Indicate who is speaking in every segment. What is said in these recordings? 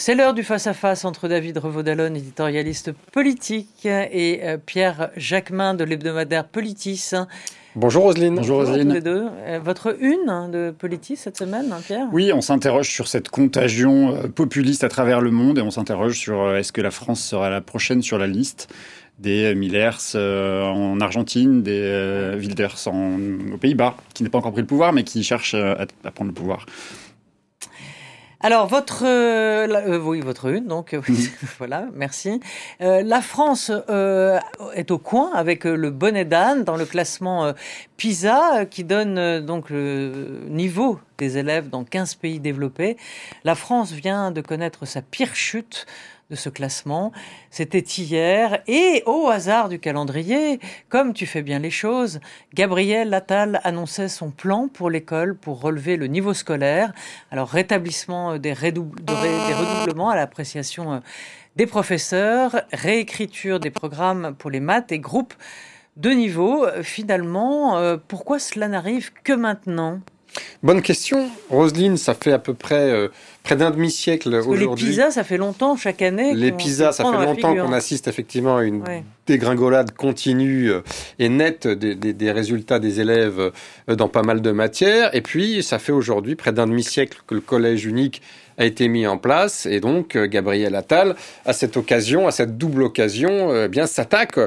Speaker 1: C'est l'heure du face-à-face entre David Revaudalon, éditorialiste politique, et euh, Pierre Jacquemin de l'hebdomadaire Politis.
Speaker 2: Bonjour Roselyne.
Speaker 1: Bonjour Roselyne. les deux. Euh, votre une de Politis cette semaine, hein, Pierre?
Speaker 3: Oui, on s'interroge sur cette contagion euh, populiste à travers le monde et on s'interroge sur est-ce que la France sera la prochaine sur la liste des Millers en Argentine, des Wilders aux Pays-Bas, qui n'est pas encore pris le pouvoir, mais qui cherche à prendre le pouvoir?
Speaker 1: Alors votre euh, euh, oui votre une donc euh, voilà merci. la France est au coin avec le bonnet d'âne dans le classement PISA qui donne donc le niveau des élèves dans 15 pays développés. La France vient de connaître sa pire chute de ce classement. C'était hier et au hasard du calendrier, comme tu fais bien les choses, Gabriel Attal annonçait son plan pour l'école pour relever le niveau scolaire. Alors rétablissement des, redoublements à l'appréciation euh, des professeurs, réécriture des programmes pour les maths et groupes de niveau. Finalement, euh, pourquoi cela n'arrive que maintenant?
Speaker 2: Bonne question. Roselyne, ça fait à peu près euh, près d'un demi-siècle aujourd'hui.
Speaker 1: Les PISA, ça fait longtemps chaque année.
Speaker 2: Les PISA, ça fait longtemps qu'on assiste effectivement à une dégringolade continue euh, et nette des, des, résultats des élèves euh, dans pas mal de matières. Et puis, ça fait aujourd'hui près d'un demi-siècle que le collège unique a été mis en place et donc Gabriel Attal, à cette occasion, à cette double occasion, eh bien s'attaque,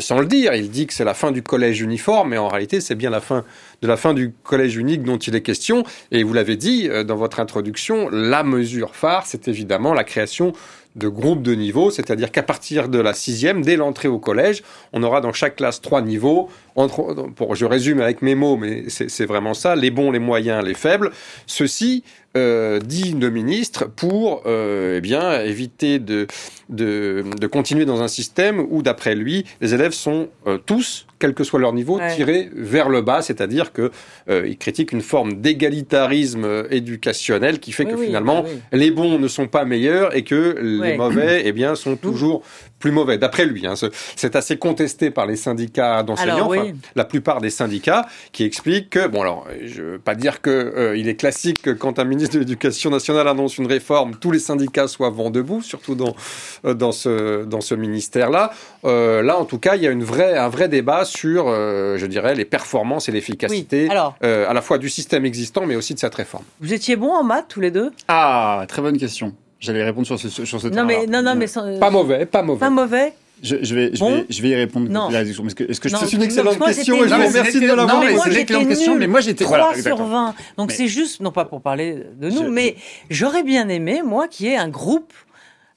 Speaker 2: sans le dire, il dit que c'est la fin du collège uniforme, mais en réalité c'est bien la fin de la fin du collège unique dont il est question. Et vous l'avez dit dans votre introduction, la mesure phare, c'est évidemment la création de groupes de niveau, c'est-à-dire qu'à partir de la sixième, dès l'entrée au collège, on aura dans chaque classe trois niveaux. Entre, pour, je résume avec mes mots, mais c'est vraiment ça, les bons, les moyens, les faibles. Ceci, euh, dit le ministre, pour euh, eh bien, éviter de, de, de, continuer dans un système où, d'après lui, les élèves sont euh, tous quel que soit leur niveau, tirés vers le bas, c'est-à-dire que euh, critiquent une forme d'égalitarisme éducationnel qui fait que finalement les bons ne sont pas meilleurs et que les mauvais, eh bien, sont toujours plus mauvais. D'après lui, hein, c'est assez contesté par les syndicats d'enseignants, la plupart des syndicats, qui expliquent que bon, alors, je veux pas dire que euh, il est classique que quand un ministre de l'Éducation nationale annonce une réforme, tous les syndicats soient vent debout, surtout dans dans ce dans ce ministère-là. là, en tout cas, il y a une vraie un vrai débat sur, euh, je dirais, les performances et l'efficacité euh, à la fois du système existant, mais aussi de cette réforme.
Speaker 1: Vous étiez bons en maths tous les deux?
Speaker 3: Ah, très bonne question. J'allais répondre sur ce, sur ce
Speaker 1: non, mais, non, non, mais
Speaker 2: Pas mauvais, pas mauvais.
Speaker 1: Pas mauvais
Speaker 3: je, je, vais, je, vais, je vais y répondre.
Speaker 1: Non.
Speaker 3: Est-ce que, est-ce que
Speaker 2: c'est une excellente question et je vous remercie de l'avoir
Speaker 1: posée. C'est une excellente question, mais moi j'étais 3 sur 20. Donc c'est juste, non pas pour parler de nous, mais j'aurais bien aimé, moi, qui ait un groupe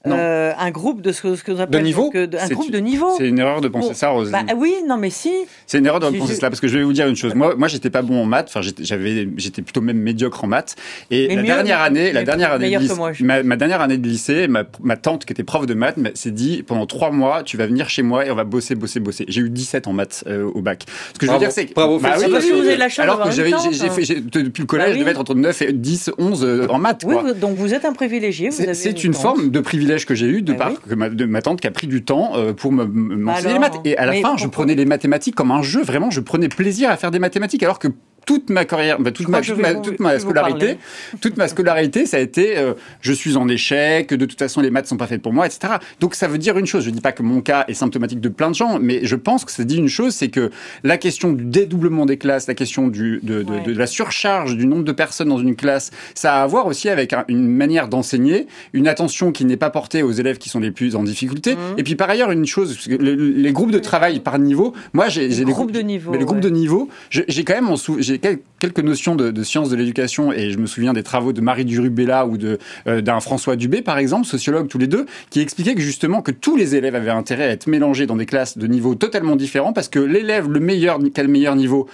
Speaker 1: euh, un groupe de ce que, ce que
Speaker 2: de niveau
Speaker 1: que, un groupe de niveau.
Speaker 3: C'est une erreur de penser ça, Rosine.
Speaker 1: Bah, oui, non, mais si.
Speaker 3: C'est une erreur de penser cela parce que je vais vous dire une chose. Moi, moi, j'étais pas bon en maths. Enfin, j'avais, j'étais plutôt même médiocre en maths. Et la dernière année, la dernière année, de lycée, ma, ma, dernière année de lycée, ma, ma tante qui était prof de maths s'est dit pendant trois mois, tu vas venir chez moi et on va bosser, bosser, bosser. J'ai eu 17 en maths euh, au bac. Ce que je veux dire, c'est que
Speaker 2: bravo,
Speaker 1: bah, oui, vous avez la chance
Speaker 3: alors que j'avais, depuis le collège, bah je devais être entre 9 et 10, 11 en maths.
Speaker 1: Oui, donc vous êtes un privilégié.
Speaker 3: C'est une forme de privilège que j'ai eu de bah par que ma, de ma tante qui a pris du temps euh, pour m'enseigner les maths. Et à la fin, je prenais les mathématiques comme un jeu. Vraiment, je prenais plaisir à faire des mathématiques. Alors que toute ma carrière, bah, toute, ma, toute, ma, toute ma scolarité, toute ma scolarité, ça a été euh, je suis en échec, de toute façon les maths sont pas faites pour moi, etc. Donc ça veut dire une chose. Je dis pas que mon cas est symptomatique de plein de gens, mais je pense que ça dit une chose, c'est que la question du dédoublement des classes, la question du, de, de, de, la surcharge du nombre de personnes dans une classe, ça a à voir aussi avec une manière d'enseigner, une attention qui n'est pas portée aux élèves qui sont les plus en difficulté. Mmh. Et puis par ailleurs une chose, les, groupes de travail par niveau, moi j'ai
Speaker 1: des groupes de niveau,
Speaker 3: mais les groupes de niveau, j'ai quand même en sou j'ai quelques notions de, de sciences de l'éducation et je me souviens des travaux de Marie Durubella ou de euh, d'un François Dubé par exemple, sociologue tous les deux, qui expliquaient que justement que tous les élèves avaient intérêt à être mélangés dans des classes de niveaux totalement différents parce que l'élève le meilleur qui a le meilleur niveau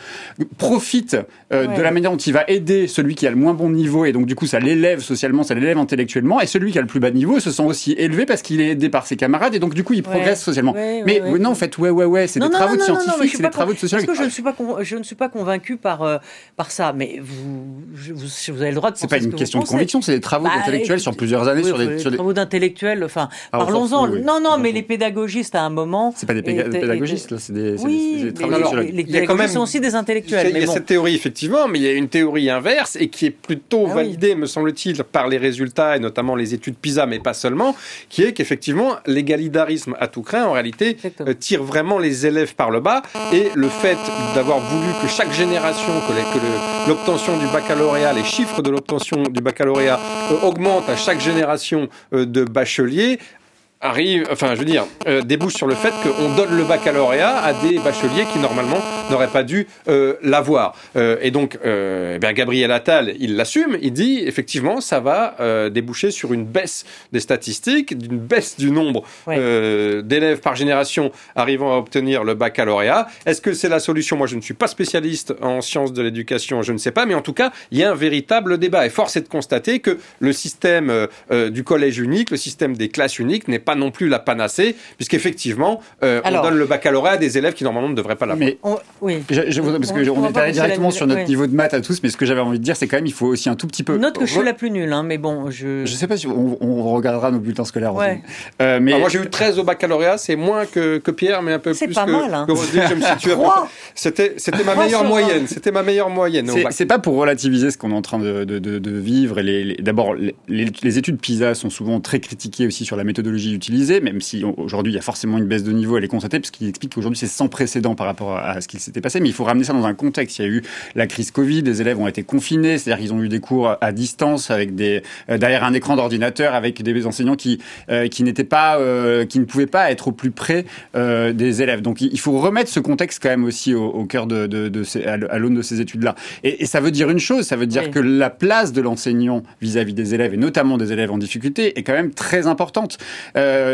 Speaker 3: profite euh, de la manière dont il va aider celui qui a le moins bon niveau et donc du coup ça l'élève socialement, ça l'élève intellectuellement et celui qui a le plus bas niveau se sent aussi élevé parce qu'il est aidé par ses camarades et donc du coup il progresse socialement. mais non en fait ouais ouais ouais c'est des travaux de scientifiques, c'est des travaux de sociologues.
Speaker 1: Parce que je ne suis pas je ne suis pas convaincu par par, par ça. Mais vous, vous, vous avez le droit de
Speaker 3: C'est pas une question de conviction, c'est des travaux bah, intellectuels sur plusieurs années. sur
Speaker 1: des, travaux d'intellectuels, enfin, ah, parlons-en. non, non, mais les pédagogistes, à un moment.
Speaker 3: C'est pas des pédagogistes, là, c'est des,
Speaker 1: oui, des travaux Les, pédagogistes sont aussi des intellectuels.
Speaker 2: Il y a, cette théorie, effectivement, mais il y a une théorie inverse et qui est plutôt ah validée, me semble-t-il, par les résultats et notamment les études PISA, mais pas seulement, qui est qu'effectivement, l'égalitarisme à tout craint, en réalité, euh, tire vraiment les élèves par le bas et le fait d'avoir voulu que chaque génération, que l'obtention du baccalauréat, les chiffres de l'obtention du baccalauréat euh, augmentent à chaque génération euh, de bacheliers, arrive, enfin, je veux dire, euh, débouche sur le fait qu'on donne le baccalauréat à des bacheliers qui normalement n'auraient pas dû euh, l'avoir. Euh, et donc, eh bien, Gabriel Attal, il l'assume, il dit effectivement, ça va déboucher sur une baisse des statistiques, d'une baisse du nombre d'élèves par génération arrivant à obtenir le baccalauréat. Est-ce que c'est la solution? Moi, je ne suis pas spécialiste en sciences de l'éducation, je ne sais pas, mais en tout cas, il y a un véritable débat. Et force est de constater que le système du collège unique, le système des classes uniques n'est pas non plus la panacée, puisqu'effectivement, euh, on donne le baccalauréat à des élèves qui normalement ne devraient pas l'avoir.
Speaker 3: Mais oui. Je, parce que on, est allé directement sur notre niveau de maths à tous, mais ce que j'avais envie de dire, c'est quand même il faut aussi un tout petit peu.
Speaker 1: Note que je suis la plus nulle, hein, mais bon, je.
Speaker 3: Je sais pas si on, regardera nos bulletins scolaires.
Speaker 1: Ouais.
Speaker 2: Euh, mais moi j'ai eu 13 au baccalauréat, c'est moins que, que, Pierre, mais un peu plus
Speaker 1: pas
Speaker 2: que,
Speaker 1: mal, hein.
Speaker 2: que je me situe C'était c'était ma meilleure moyenne, c'était ma meilleure moyenne.
Speaker 3: C'est pas pour relativiser ce qu'on est en train de, de, de, vivre. Et les, D'abord, les, les études PISA sont souvent très critiquées aussi sur la méthodologie même si aujourd'hui il y a forcément une baisse de niveau, elle est constatée, puisqu'il explique qu'aujourd'hui c'est sans précédent par rapport à ce qui s'était passé, mais il faut ramener ça dans un contexte. Il y a eu la crise Covid, les élèves ont été confinés, c'est-à-dire qu'ils ont eu des cours à distance avec des euh, derrière un écran d'ordinateur avec des enseignants qui euh, qui n'étaient pas euh, qui ne pouvaient pas être au plus près des élèves. Donc il faut remettre ce contexte quand même aussi au, cœur de, de, de ces, à l'aune de ces études-là. Et, ça veut dire une chose, ça veut dire que la place de l'enseignant vis-à-vis des élèves et notamment des élèves en difficulté est quand même très importante.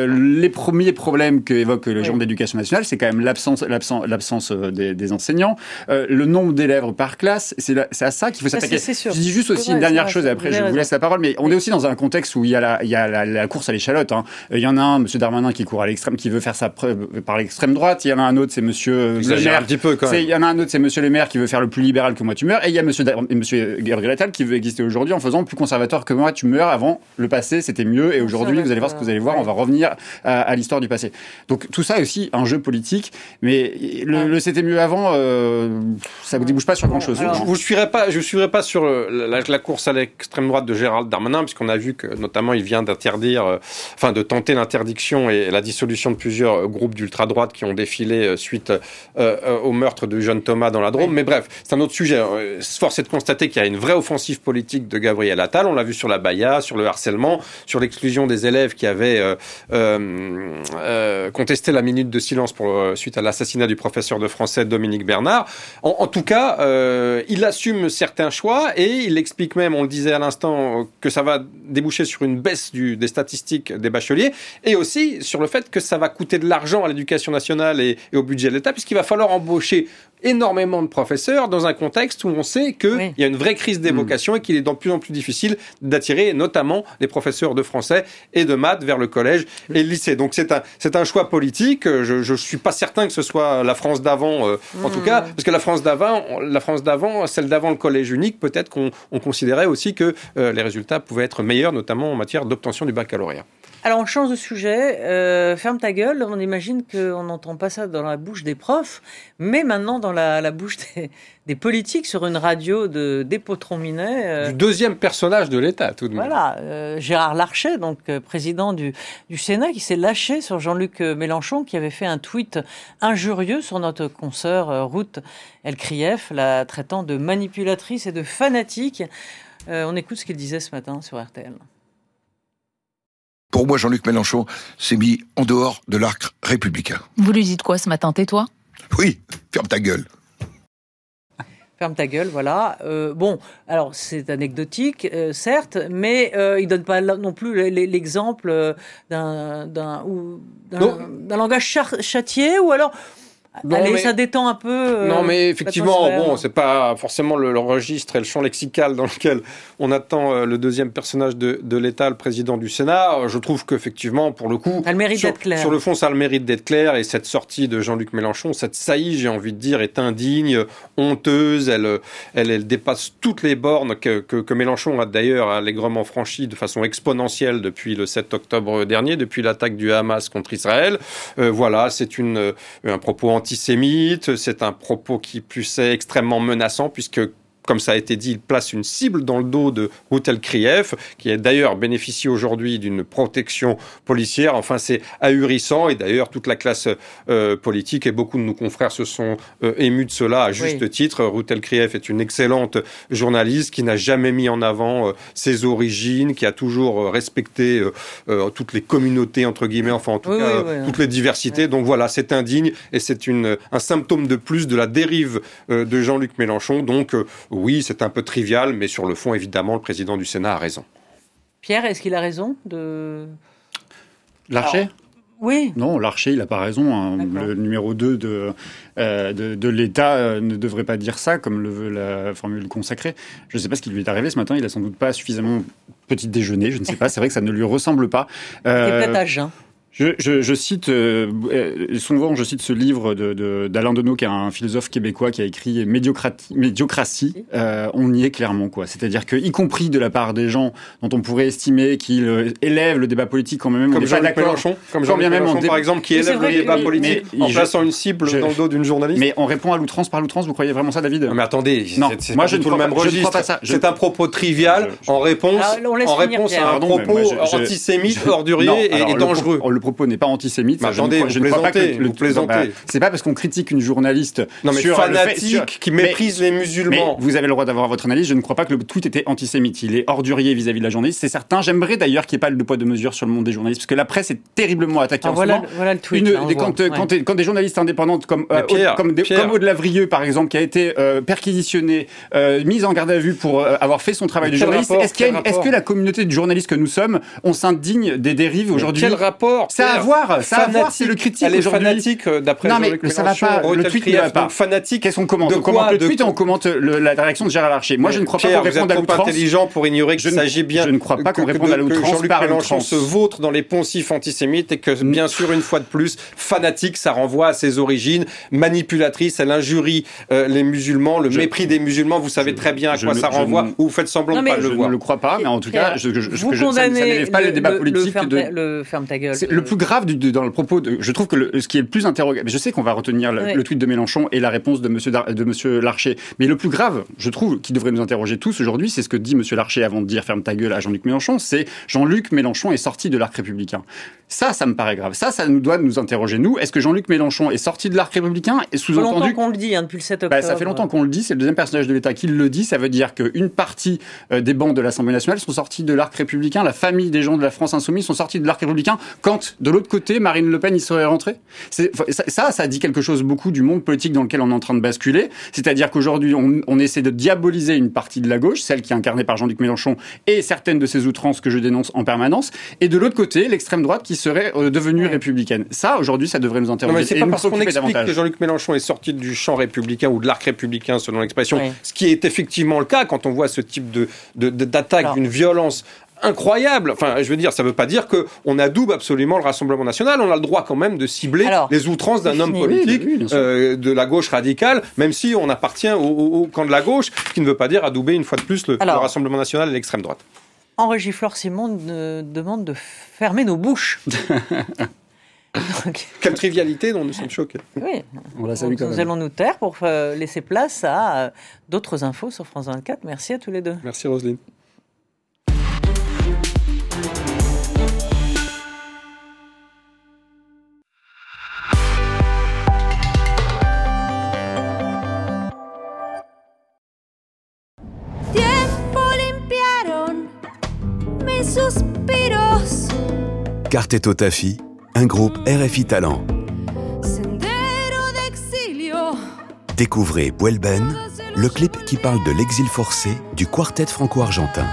Speaker 3: Les premier problème qu'évoque le oui. d'éducation nationale, c'est quand même l'absence, l'absence, l'absence euh, des, enseignants. Euh, le nombre d'élèves par classe, c'est, à ça qu'il faut s'attaquer. Je dis juste aussi une dernière chose, et après je vous laisse la parole, mais on est aussi dans un contexte où il y a la, il y a la, course à l'échalote. Hein. Il y en a un, M. Darmanin, qui court à l'extrême, qui veut faire sa preuve par l'extrême droite. Il y en a un autre, c'est M. Le Maire. Un
Speaker 2: petit peu, quand même.
Speaker 3: Il y en a un autre, c'est Monsieur Le Maire, qui veut faire le plus libéral que moi tu meurs. Et il y a M. Monsieur Gabriel Attal qui veut exister aujourd'hui en faisant plus conservateur que moi tu meurs. Avant, le passé, c'était mieux. Et aujourd'hui, vous allez voir ce que vous allez voir. On va revenir à l'histoire du passé. Donc tout ça est aussi un jeu politique, mais le, c'était mieux avant, euh, ça ne débouche pas sur grand-chose.
Speaker 2: Je ne suivrai pas, je suivrai pas sur la, course à l'extrême droite de Gérald Darmanin, puisqu'on a vu que notamment il vient d'interdire, euh, enfin de tenter l'interdiction et la dissolution de plusieurs euh, groupes d'ultra-droite qui ont défilé suite au meurtre de jeune Thomas dans la Drôme. Mais bref, c'est un autre sujet. Force est de constater qu'il y a une vraie offensive politique de Gabriel Attal. On l'a vu sur la Baïa, sur le harcèlement, sur l'exclusion des élèves qui avaient euh, contester la minute de silence pour, euh, suite à l'assassinat du professeur de français Dominique Bernard. En, tout cas, euh, il assume certains choix et il explique même, on le disait à l'instant, que ça va déboucher sur une baisse des statistiques des bacheliers et aussi sur le fait que ça va coûter de l'argent à l'éducation nationale et au budget de l'État puisqu'il va falloir embaucher énormément de professeurs dans un contexte où on sait qu'il y a une vraie crise des vocations et qu'il est de plus en plus difficile d'attirer notamment les professeurs de français et de maths vers le collège et le lycée. Donc c'est un, c'est un choix politique. Je ne suis pas certain que ce soit la France d'avant, euh, en tout cas, parce que la France d'avant, la France d'avant, celle d'avant le collège unique, peut-être qu'on on considérait aussi que euh, les résultats pouvaient être meilleurs, notamment en matière d'obtention du baccalauréat.
Speaker 1: Alors on change de sujet. Euh, ferme ta gueule. On imagine qu'on n'entend pas ça dans la bouche des profs, mais maintenant dans la, bouche des, politiques sur une radio de dépôts Minet.
Speaker 2: Euh, du deuxième personnage de l'État, tout de
Speaker 1: même. Voilà, euh, Gérard Larcher, donc président du, du Sénat, qui s'est lâché sur Jean-Luc Mélenchon, qui avait fait un tweet injurieux sur notre consoeur Ruth Elkrief, la traitant de manipulatrice et de fanatique. on écoute ce qu'il disait ce matin sur RTL.
Speaker 4: Pour moi, Jean-Luc Mélenchon s'est mis en dehors de l'arc républicain.
Speaker 5: Vous lui dites quoi ce matin? Tais-toi
Speaker 4: Oui, ferme ta gueule.
Speaker 1: Ferme ta gueule, voilà. Euh, bon, alors c'est anecdotique, euh, certes, mais euh, il donne pas non plus l'exemple d'un d'un langage châtié ou alors Allez, ça détend un peu. Euh,
Speaker 2: non, mais effectivement, bon, c'est pas forcément le, registre et le champ lexical dans lequel on attend euh, le deuxième personnage de, de l'État, le président du Sénat. Je trouve qu'effectivement, pour le coup,
Speaker 1: elle mérite d'être claire.
Speaker 2: Sur le fond, ça a le mérite d'être clair. Et cette sortie de Jean-Luc Mélenchon, cette saillie, j'ai envie de dire, est indigne, honteuse. Elle, elle, elle dépasse toutes les bornes que, que, que Mélenchon a d'ailleurs allègrement franchies de façon exponentielle depuis le 7 octobre dernier, depuis l'attaque du Hamas contre Israël. Euh, voilà, c'est une un propos antisémite, c'est un propos qui plus est extrêmement menaçant puisque comme ça a été dit, il place une cible dans le dos de Routel Krief, qui est d'ailleurs bénéficie aujourd'hui d'une protection policière. Enfin, c'est ahurissant. Et d'ailleurs, toute la classe euh, politique et beaucoup de nos confrères se sont euh, émus de cela à juste titre. Routel Krief est une excellente journaliste qui n'a jamais mis en avant euh, ses origines, qui a toujours respecté toutes les communautés, entre guillemets, enfin, en tout cas, toutes les diversités. Donc voilà, c'est indigne et c'est un symptôme de plus de la dérive de Jean-Luc Mélenchon. Donc, oui, c'est un peu trivial, mais sur le fond, évidemment, le président du Sénat a raison.
Speaker 1: Pierre, est-ce qu'il a raison de...
Speaker 3: Larcher
Speaker 1: oui.
Speaker 3: Non, Larcher, il n'a pas raison. Hein. Le numéro 2 euh, de, de, l'État euh, ne devrait pas dire ça, comme le veut la formule consacrée. Je ne sais pas ce qui lui est arrivé ce matin. Il a sans doute pas suffisamment petit déjeuner. Je ne sais pas. C'est vrai que ça ne lui ressemble pas.
Speaker 1: Euh, peut-être à jeun.
Speaker 3: Je, cite euh, euh, souvent, je cite ce livre de, d'Alain Deneau, qui est un philosophe québécois qui a écrit Médiocratie. Euh, on y est clairement, quoi. C'est-à-dire que, y compris de la part des gens dont on pourrait estimer qu'ils élèvent le débat politique quand même,
Speaker 2: comme Jean-Luc Mélenchon, comme Jean-Luc Mélenchon, par exemple, qui élève le débat politique en plaçant une cible dans le dos d'une journaliste.
Speaker 3: Mais on répond à l'outrance par l'outrance. Vous croyez vraiment ça, David?
Speaker 2: Non, Mais attendez, non. C'est, moi je ne tout le même registre. C'est un propos trivial en réponse, en réponse à un propos antisémite, ordurier et dangereux
Speaker 3: propos n'est pas antisémite.
Speaker 2: Mais attendez, je, ne crois pas que le,
Speaker 3: bah, c'est pas parce qu'on critique une journaliste
Speaker 2: non, mais sur fanatique qui méprise les musulmans.
Speaker 3: vous avez le droit d'avoir votre analyse. Je ne crois pas que le tweet était antisémite. Il est ordurier vis-à-vis de la journaliste. C'est certain. J'aimerais d'ailleurs qu'il n'y ait pas le poids de mesure sur le monde des journalistes parce que la presse est terriblement attaquée ah, en
Speaker 1: voilà,
Speaker 3: ce moment.
Speaker 1: Voilà le tweet.
Speaker 3: quand, des journalistes indépendantes comme euh, comme, Aude Lavrieux par exemple qui a été euh, perquisitionné, euh, mise en garde à vue pour avoir fait son travail de journaliste. Est-ce que la communauté de journalistes que nous sommes, on s'indigne des dérives aujourd'hui
Speaker 2: Quel rapport
Speaker 3: Ça a à voir. Ça a à voir. C'est le critique
Speaker 2: Elle est fanatique d'après
Speaker 3: Non mais ça va pas. Le tweet ne va pas.
Speaker 2: Fanatique.
Speaker 3: Qu'est-ce qu'on commente On commente le tweet et on commente la réaction de Gérard Larcher. Moi je ne crois pas qu'on réponde à l'outrance.
Speaker 2: intelligent pour ignorer qu'il s'agit bien.
Speaker 3: Je ne crois pas qu'on réponde à l'outrance par
Speaker 2: Mélenchon se vautre dans les poncifs antisémites et que bien sûr une fois de plus fanatique ça renvoie à ses origines manipulatrice. Elle injurie les musulmans, le mépris des musulmans. Vous savez très bien à quoi ça renvoie. Ou vous faites semblant de pas le voir.
Speaker 3: Je ne le crois pas, mais en tout cas, je, ça n'élève pas le débat politique.
Speaker 1: Le ferme ta gueule.
Speaker 3: Le plus grave dans le propos, je trouve que ce qui est le plus interrogant, je sais qu'on va retenir le, tweet de Mélenchon et la réponse de Monsieur de Monsieur Larcher, mais le plus grave, je trouve, qui devrait nous interroger tous aujourd'hui, c'est ce que dit Monsieur Larcher avant de dire ferme ta gueule à Jean-Luc Mélenchon, c'est Jean-Luc Mélenchon est sorti de l'arc républicain. Ça, ça me paraît grave. Ça, ça nous doit nous interroger nous. Est-ce que Jean-Luc Mélenchon est sorti de l'arc républicain et sous-entendu
Speaker 1: longtemps qu'on le dit hein, depuis le 7 octobre.
Speaker 3: Bah, ça fait longtemps qu'on le dit. C'est le deuxième personnage de l'État qui le dit. Ça veut dire qu'une partie euh, des bancs de l'Assemblée nationale sont sortis de l'arc républicain. La famille des gens de la France insoumise sont sortis de l'arc républicain. Quand de l'autre côté, Marine Le Pen y serait rentrée? Ça, ça, dit quelque chose beaucoup du monde politique dans lequel on est en train de basculer. C'est-à-dire qu'aujourd'hui, on, on, essaie de diaboliser une partie de la gauche, celle qui est incarnée par Jean-Luc Mélenchon et certaines de ses outrances que je dénonce en permanence. Et de l'autre côté, l'extrême droite qui serait euh, devenue républicaine. Ça, aujourd'hui, ça devrait nous interroger. Non,
Speaker 2: mais c'est pas parce qu'on explique que Jean-Luc Mélenchon est sorti du champ républicain ou de l'arc républicain, selon l'expression, ce qui est effectivement le cas quand on voit ce type de d'attaque d'une violence incroyable. Enfin, je veux dire, ça ne veut pas dire qu'on adoube absolument le Rassemblement national. On a le droit quand même de cibler les outrances d'un homme politique euh, de la gauche radicale, même si on appartient au, camp de la gauche, ce qui ne veut pas dire adouber une fois de plus le, Rassemblement national et l'extrême droite.
Speaker 1: Henri Giflor Simon demande de fermer nos bouches.
Speaker 2: Quelle trivialité dont nous sommes choqués.
Speaker 1: Oui, on la salue quand nous allons nous taire pour euh, laisser place à euh, d'autres infos sur France 24. Merci à tous les deux.
Speaker 2: Merci Roselyne.
Speaker 6: Quartetto Tafi, un groupe RFI Talent. Découvrez Buelben, le clip qui parle de l'exil forcé du quartet franco-argentin.